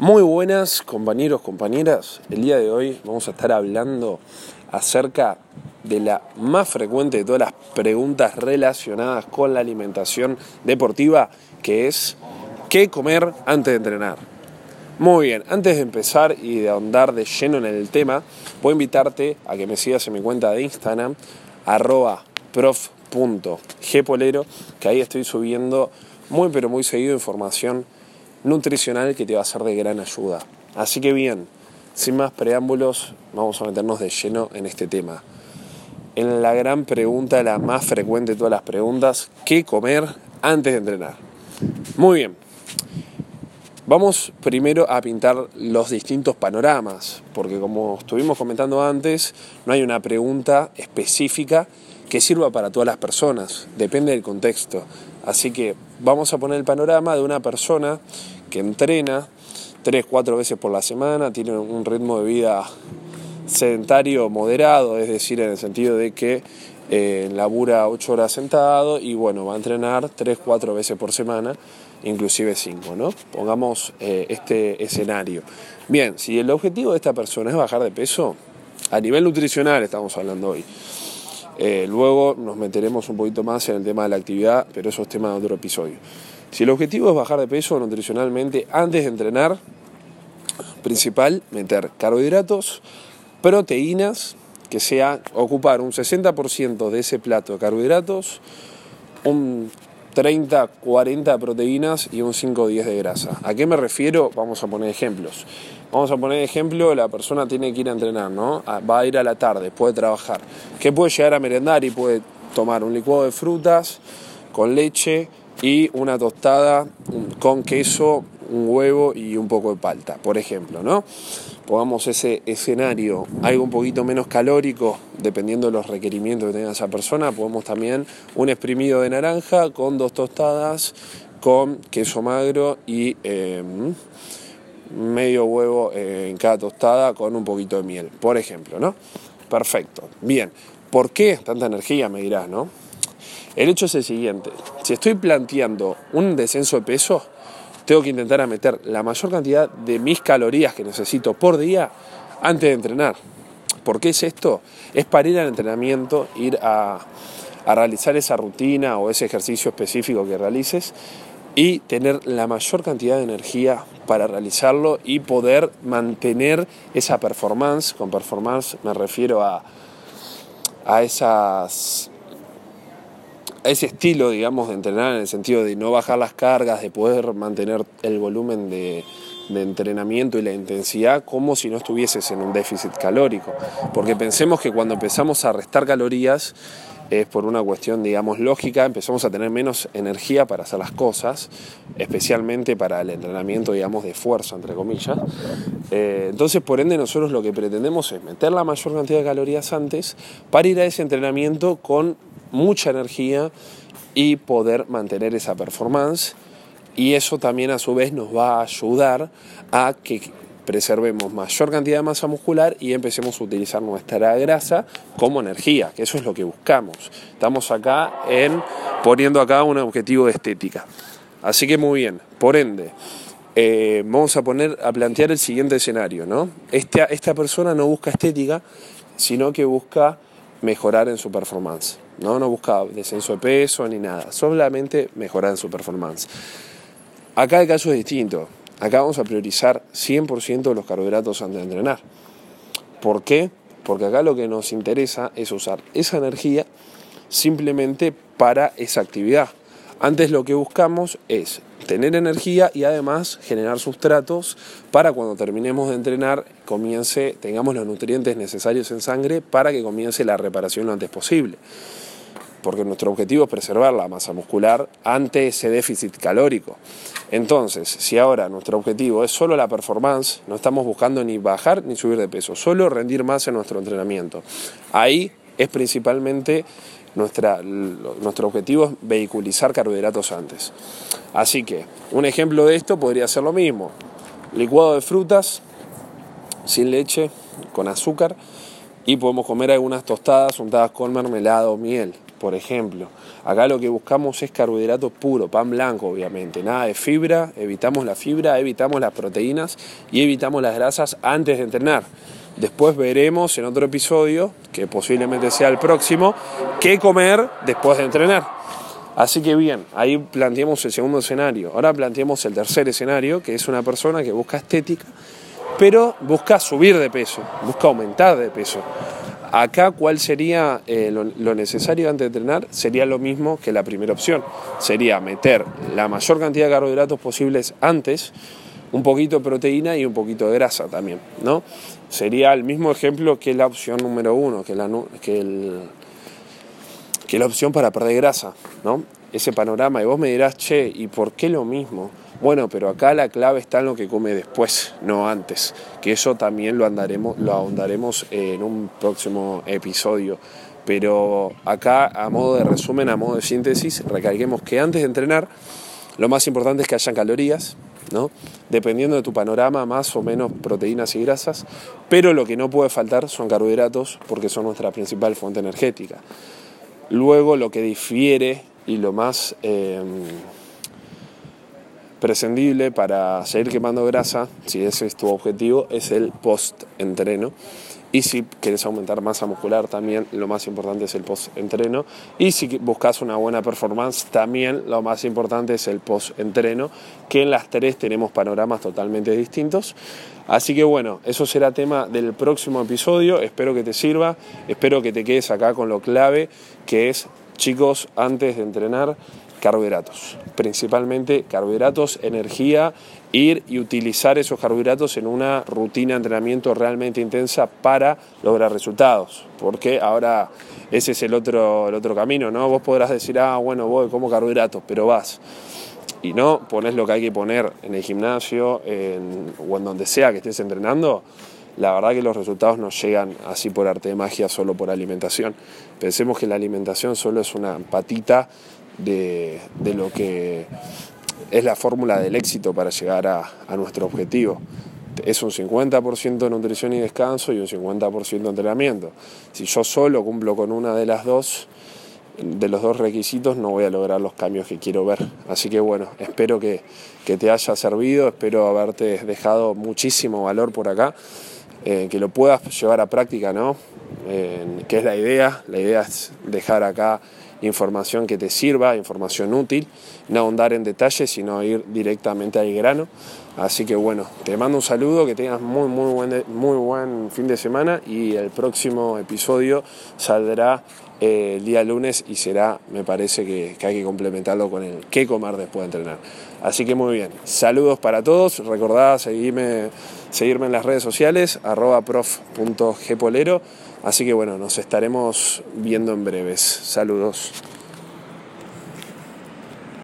Muy buenas compañeros, compañeras. El día de hoy vamos a estar hablando acerca de la más frecuente de todas las preguntas relacionadas con la alimentación deportiva, que es ¿qué comer antes de entrenar? Muy bien, antes de empezar y de ahondar de lleno en el tema, voy a invitarte a que me sigas en mi cuenta de Instagram, arroba prof.gpolero, que ahí estoy subiendo muy pero muy seguido información nutricional que te va a ser de gran ayuda. Así que bien, sin más preámbulos, vamos a meternos de lleno en este tema. En la gran pregunta, la más frecuente de todas las preguntas, ¿qué comer antes de entrenar? Muy bien. Vamos primero a pintar los distintos panoramas, porque como estuvimos comentando antes, no hay una pregunta específica que sirva para todas las personas, depende del contexto. Así que vamos a poner el panorama de una persona que entrena tres, cuatro veces por la semana, tiene un ritmo de vida sedentario moderado, es decir, en el sentido de que eh, labura ocho horas sentado y bueno, va a entrenar tres, cuatro veces por semana, inclusive cinco, ¿no? Pongamos eh, este escenario. Bien, si el objetivo de esta persona es bajar de peso, a nivel nutricional estamos hablando hoy, eh, luego nos meteremos un poquito más en el tema de la actividad, pero eso es tema de otro episodio. Si el objetivo es bajar de peso nutricionalmente antes de entrenar, principal, meter carbohidratos, proteínas, que sea ocupar un 60% de ese plato de carbohidratos, un 30, 40 de proteínas y un 5 o 10 de grasa. ¿A qué me refiero? Vamos a poner ejemplos. Vamos a poner ejemplo, la persona tiene que ir a entrenar, ¿no? Va a ir a la tarde, puede trabajar. ¿Qué puede llegar a merendar y puede tomar? Un licuado de frutas con leche y una tostada con queso, un huevo y un poco de palta, por ejemplo, ¿no? Pongamos ese escenario algo un poquito menos calórico, dependiendo de los requerimientos que tenga esa persona, podemos también un exprimido de naranja con dos tostadas, con queso magro y... Em, medio huevo eh, en cada tostada con un poquito de miel, por ejemplo, ¿no? Perfecto. Bien, ¿por qué tanta energía? Me dirás, ¿no? El hecho es el siguiente, si estoy planteando un descenso de peso, tengo que intentar meter la mayor cantidad de mis calorías que necesito por día antes de entrenar. ¿Por qué es esto? Es para ir al entrenamiento, ir a, a realizar esa rutina o ese ejercicio específico que realices y tener la mayor cantidad de energía para realizarlo y poder mantener esa performance. Con performance me refiero a, a esas ese estilo, digamos, de entrenar en el sentido de no bajar las cargas, de poder mantener el volumen de, de entrenamiento y la intensidad como si no estuvieses en un déficit calórico. Porque pensemos que cuando empezamos a restar calorías, es por una cuestión, digamos, lógica, empezamos a tener menos energía para hacer las cosas, especialmente para el entrenamiento, digamos, de fuerza, entre comillas. Eh, entonces, por ende, nosotros lo que pretendemos es meter la mayor cantidad de calorías antes para ir a ese entrenamiento con mucha energía y poder mantener esa performance. Y eso también a su vez nos va a ayudar a que preservemos mayor cantidad de masa muscular y empecemos a utilizar nuestra grasa como energía, que eso es lo que buscamos. Estamos acá en poniendo acá un objetivo de estética. Así que muy bien, por ende, eh, vamos a poner a plantear el siguiente escenario, ¿no? Esta, esta persona no busca estética, sino que busca mejorar en su performance. ¿no? no busca descenso de peso ni nada, solamente mejorar en su performance. Acá el caso es distinto. Acá vamos a priorizar 100% los carbohidratos antes de entrenar. ¿Por qué? Porque acá lo que nos interesa es usar esa energía simplemente para esa actividad. Antes lo que buscamos es tener energía y además generar sustratos para cuando terminemos de entrenar comience, tengamos los nutrientes necesarios en sangre para que comience la reparación lo antes posible porque nuestro objetivo es preservar la masa muscular ante ese déficit calórico. Entonces, si ahora nuestro objetivo es solo la performance, no estamos buscando ni bajar ni subir de peso, solo rendir más en nuestro entrenamiento. Ahí es principalmente nuestra, nuestro objetivo es vehiculizar carbohidratos antes. Así que un ejemplo de esto podría ser lo mismo. Licuado de frutas, sin leche, con azúcar, y podemos comer algunas tostadas untadas con mermelada o miel por ejemplo. Acá lo que buscamos es carbohidratos puro, pan blanco obviamente, nada de fibra, evitamos la fibra, evitamos las proteínas y evitamos las grasas antes de entrenar. Después veremos en otro episodio, que posiblemente sea el próximo, qué comer después de entrenar. Así que bien, ahí planteamos el segundo escenario. Ahora planteamos el tercer escenario, que es una persona que busca estética, pero busca subir de peso, busca aumentar de peso. Acá, ¿cuál sería eh, lo, necesario antes de entrenar? Sería lo mismo que la primera opción. Sería meter la mayor cantidad de carbohidratos posibles antes, un poquito de proteína y un poquito de grasa también, ¿no? Sería el mismo ejemplo que la opción número uno, que la, que la opción para perder grasa, ¿no? Ese panorama. Y vos me dirás, che, ¿y por qué lo mismo? Bueno, pero acá la clave está en lo que come después, no antes. Que eso también lo, andaremos, lo ahondaremos en un próximo episodio. Pero acá, a modo de resumen, a modo de síntesis, recalquemos que antes de entrenar, lo más importante es que hayan calorías, ¿no? Dependiendo de tu panorama, más o menos proteínas y grasas, pero lo que no puede faltar son carbohidratos porque son nuestra principal fuente energética. Luego, lo que difiere y lo más eh, prescindible para seguir quemando grasa, si ese es tu objetivo, es el post-entreno. Y si quieres aumentar masa muscular, también lo más importante es el post-entreno. Y si buscas una buena performance, también lo más importante es el post-entreno, que en las tres tenemos panoramas totalmente distintos. Así que bueno, eso será tema del próximo episodio. Espero que te sirva, espero que te quedes acá con lo clave, que es, chicos, antes de entrenar, carbohidratos, principalmente carbohidratos, energía, ir y utilizar esos carbohidratos en una rutina de entrenamiento realmente intensa para lograr resultados, porque ahora ese es el otro, el otro camino, ¿no? Vos podrás decir, ah, bueno, voy como carbohidratos, pero vas. Y no pones lo que hay que poner en el gimnasio o en donde sea que estés entrenando, la verdad que los resultados no llegan así por arte de magia, solo por alimentación. Pensemos que la alimentación solo es una patita de, lo que es la fórmula del éxito para llegar a, nuestro objetivo. Es un 50% de nutrición y descanso y un 50% de entrenamiento. Si yo solo cumplo con una de las dos, de los dos requisitos, no voy a lograr los cambios que quiero ver. Así que bueno, espero que, te haya servido, espero haberte dejado muchísimo valor por acá, eh, que lo puedas llevar a práctica, ¿no? Eh, que es la idea, la idea es dejar acá información que te sirva, información útil, no ahondar en detalles, sino ir directamente al grano. Así que bueno, te mando un saludo, que tengas muy, muy buen, muy buen fin de semana y el próximo episodio saldrá eh, el día lunes y será, me parece que, hay que complementarlo con el qué comer después de entrenar. Así que muy bien, saludos para todos, recordad seguirme, seguirme en las redes sociales, arroba prof.gpolero. Así que bueno, nos estaremos viendo en breves. Saludos.